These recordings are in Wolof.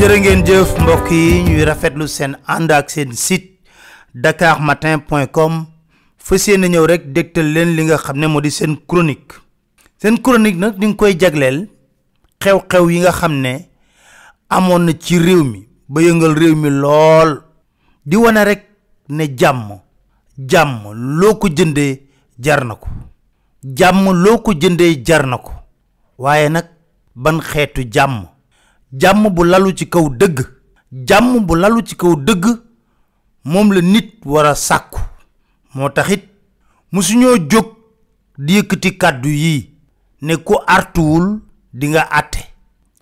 jërë ngeen jëf mbokk yi ñuy rafetlu seen ànd ak seen site dakarmatin.com fas yéene ñëw rek dégtal leen li nga xam ne moo di seen chronique seen chronique nag ñu ngi koy jagleel xew-xew yi nga xam ne amoon na ci réew mi ba yëngal réew mi lool di wane rek ne jàmm jàmm loo ko jëndee jar na ko jàmm loo ko jëndee jar na ko waaye nag ban xeetu jàmm jàmm bu lalu ci kaw dëgg jàmm bu lalu ci kaw dëgg moom la nit war a sàkku moo taxit musuñoo jóg di yëkkati kàddu yi ne ku artuwul di nga àtte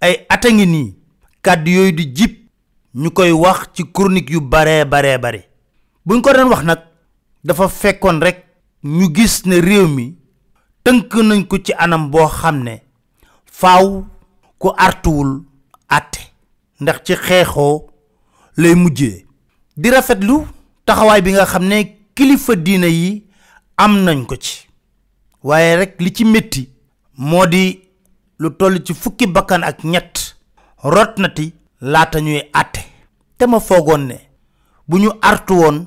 ay at a ngi nii kàddu yooyu di jib ñu koy wax ci chronique yu baree baree bare buñ ko doon wax nag dafa fekkoon rek ñu gis ne réew mi tënk nañ ko ci anam boo xam ne faaw ku artuwul àtte ndax ci xeexoo lay mujjee di rafetlu taxawaay bi nga xam ne kilifa diina yi am nañ ko ci waaye rek li ci métti moo di lu toll ci fukki bakkan ak ñett rot na ti laata ñuy àtte te ma foogoon ne bu ñu artu woon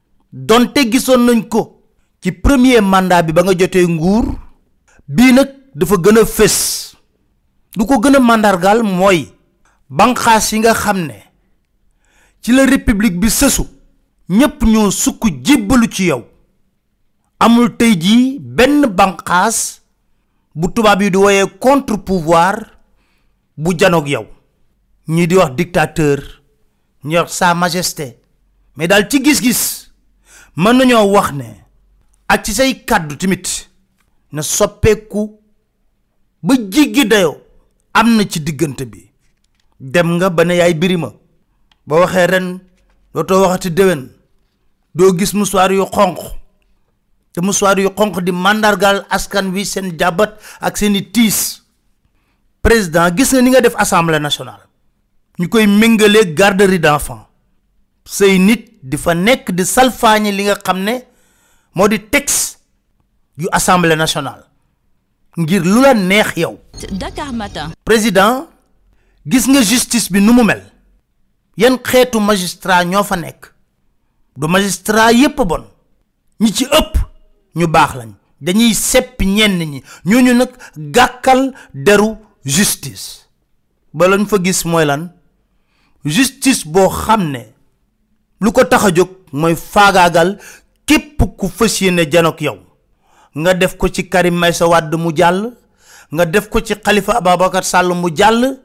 donte gisoon nañ ko ci premier mandat bi ba nga jotee nguur bii nag dafa gën a fés lu ko gën a màndargaal mooy banqaas yi nga xam ne ci la république bi sësu ñépp ñoo sukk jébbalu ci yow amul tey jii benn banqaas bu tubaab yi di woyee contre pouvoir bu janoog yow ñii di wax dictateur ñi wax sa majesté mais daal ci gis-gis mën nañoo wax ne ak ci say kàddu tamit na soppeeku ba jiggi dayoo am na ci diggante bi dem nga ba ne yaay birima ba waxee ren dootoo waxati déwén doo gis musuwaar yu xonq te musuwaar yu xonq di màndargaal askan wi seen jàbbat ak seeni tiis président gis nga ni nga def assemblée nationale ñu koy méngalee garderie d'enfants say nit di fa nekk di salfaañi li nga xam ne moo di texte yu assemblée nationale ngir lu la neex yow. Dakar Matin. président gis nga justice bi nu mu mel yan xeetu magistrat ñoo fa nekk du magistrat yépp bon. ñi ci ëpp ñu baax lañ dañuy sepp ñenn ñi ñooñu nag gàkkal deru justice ba lañ fa gis mooy lan justice boo xam ne lu ko tax a jóg mooy faagaagal képp ku fas yéene janook yow nga def ko ci Karim Meïssa Wade mu jàll nga def ko ci Khalifa Ababacar Sall mu jàll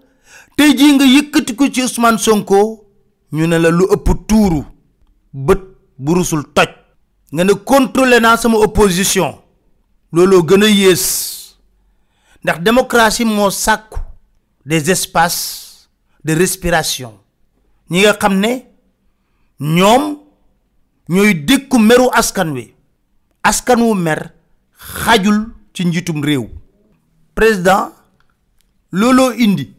tey jii nga yëkkati ko ci Ousmane Sonko ñu ne la lu ëpp tuuru bët bu rusul toj nga ne contrôler naa sama opposition looloo gën a yées ndax démocratie moo sàkku des espaces de respiration ñi nga xam ne ñoom ñooy dékku meru askan wi askan wu mer xajul ci njiitum réew président looloo indi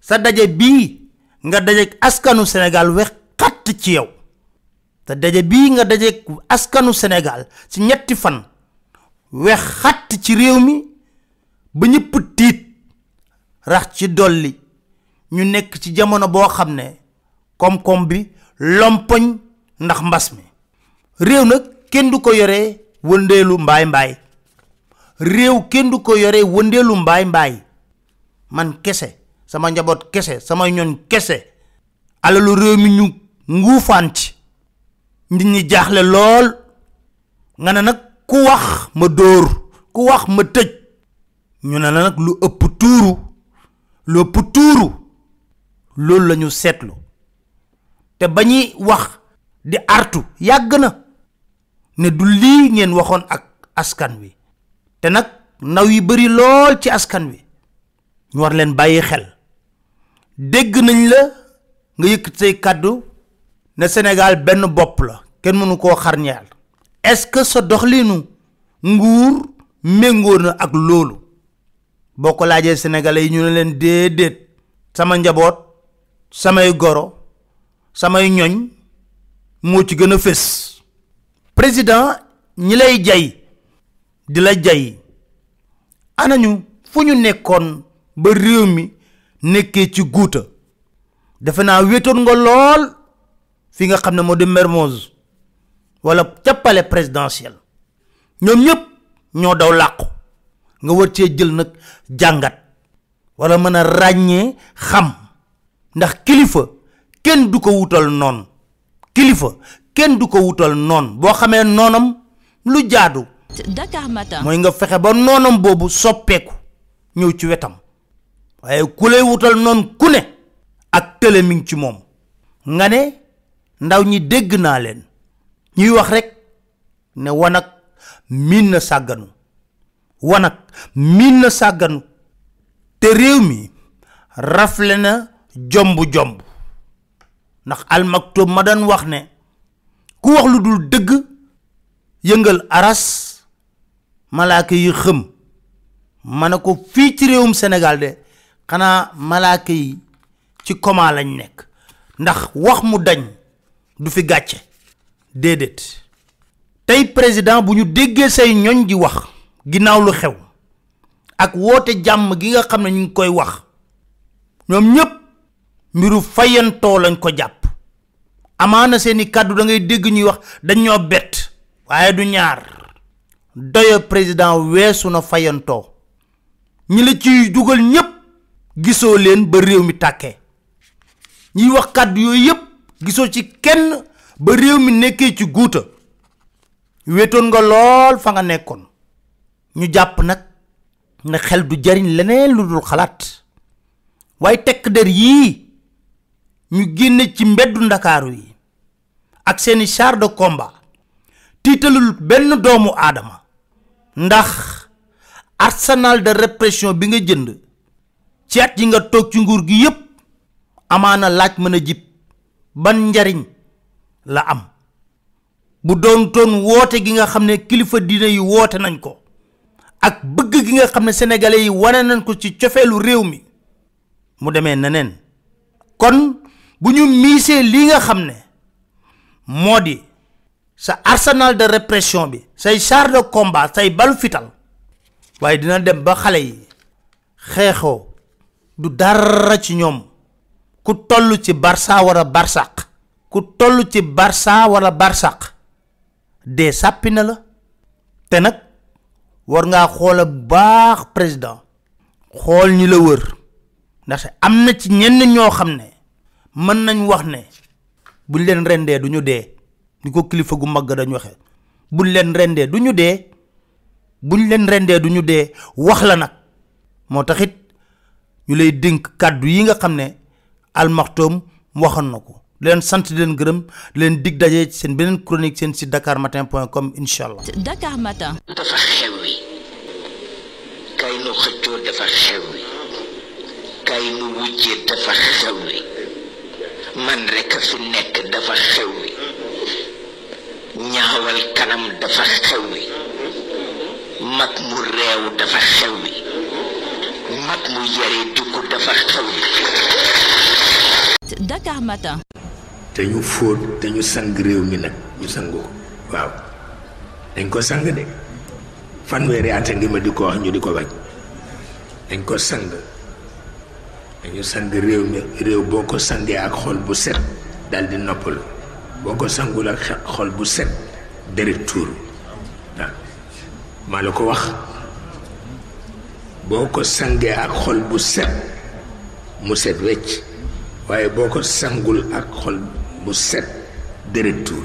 sa daje bii nga dajeek askanu Sénégal wex xatt ci yow sa daje bii nga dajeek askanu Sénégal ci ñetti fan wex xatt ci réew mi ba ñëpp tiit rax ci dolli ñu nekk ci jamono boo xam ne koom-koom bi lompoñ ndax mbas mi réew nag kenn du ko yore wëndeelu mbaay mbaay réew kenn du ko yore wëndeelu mbaay mbaay man kese sama njaboot kese sama ñoon kese alalu réew mi ñu nguufaan ci nit ñi jaaxle lool nga ne nag ku wax ma dóor ku wax ma tëj ñu ne la nag lu ëpp tuuru lu ëpp tuuru loolu la ñu seetlu te ba ñuy wax di artu yàgg na ne du lii ngeen waxoon ak askan wi te nag ndaw yi bari lool ci askan wi ñu war leen bàyyi xel dégg nañ la nga yëkkat say kàddu ne Sénégal benn bopp la kenn mënu koo xar ñaar est-ce que sa doxalinu nguur méngoo na ak loolu boo ko laajee sénégalais yi ñu ne leen déedéet sama njaboot samay goro samay ñoñ moo ci gën a fés président ñi lay jay di la jay anañu fu ñu nekkoon ba réew mi nekkee ci guuta defe naa wéetoon nga lool fi nga xam ne moo di Mermoz wala ca palais présidentiel ñoom ñëpp ñoo daw làqu nga war cee jël nag jàngat wala mën a ràññee xam ndax kilifa kenn du ko wutal noon kilifa kenn du ko wutal noon boo xamee noonam lu jaadu Dakar Matin mooy nga fexe ba noonam boobu soppeeku ñëw ci wetam waaye ku lay wutal noon ku ne ak tële mi ngi ci moom nga ne ndaw ñi dégg naa leen ñuy wax rek ne wanag miin na sàgganu wanag miin na sàgganu te réew mi rafle na jomb-jomb ndax almaktoom ma daan wax ne ku wax lu dul dëgg yëngal aras malaaka yi xëm ma ne ko fii ci réewum Sénégal de xanaa malaaka yi ci koma lañ nekk ndax wax mu dañ du fi gàcce déedéet tey président bu ñu déggee say ñoñ di wax ginnaaw lu xew ak woote jàmm gi nga xam ne ñu ngi koy wax ñoom ñépp mbiru fayantoo lañ ko jàpp amaana seeni kàddu da ngay dégg ñuy wax dañ ñoo bett waaye du ñaar doyo président weesu na fayantoo ñi la ciy dugal ñépp gisoo leen ba réew mi tàkkee ñiy wax kàddu yooyu yépp gisoo ci kenn ba réew mi nekkee ci guuta wéetoon nga lool fa nga nekkoon ñu jàpp nag ne xel du jariñ leneen lu dul xalaat waaye tekk der yii ñu génne ci mbeddu ndakaaru yi ak seeni char de combat tiitalul benn doomu aadama ndax arsenal de répression bi nga jënd ci at yi nga toog ci nguur gi yépp amaana laaj mën a jib ban njariñ la am bu doon toon woote gi nga xam ne kilifa diine yi woote nañ ko ak bëgg gi nga xam ne sénégalais yi wane nañ ko ci cofeelu réew mi mu demee neneen kon bu ñu miisee li nga xam ne moo di sa arsenal de répression bi say char de combat say balu fital waaye dina dem ba xale yi xeexoo du dara ci ñoom ku toll ci barça wala barsaq ku toll ci barça wala barsaq dee sàppi na la te nag war ngaa xoola baax président xool ñi la wër ndaxte am na ci ñenn ñoo xam ne mën nañ wax ne buñ leen rendee du ñu dee ni ko kilifa gu mag dañ waxe buñ leen rendee du ñu dee buñ leen rendee du ñu dee wax la nag moo taxit ñu lay dénk kàddu yi nga xam ne almaxtoom waxoon na ko di leen sant di leen gërëm di leen dig daje ci seen beneen chronique seen site dakarmatin.com incha allah. Dakar Matin. dafa xewwi kay nu xëccoo dafa xewwi kay nu wujjee dafa xewwi man rek fi nekk dafa xewwi. ñaawal kanam dafa xew wi mag mu réew dafa xew wi mag mu yare dugg dafa xew wi Dakar Matin te ñu fóot te ñu sang réew mi nag ñu sangu ko waaw dañ ko sang de fanweeri at a ngi ma di ko wax ñu di ko bañ dañ ko sang dañu sang réew mi réew boo ko sangee ak xol bu set dal di noppalu boo ko sangul ak xol bu set deret tuur waaw maa la ko wax boo ko sangee ak xol bu set mu set wecc waaye boo ko sangul ak xol bu set deret tuur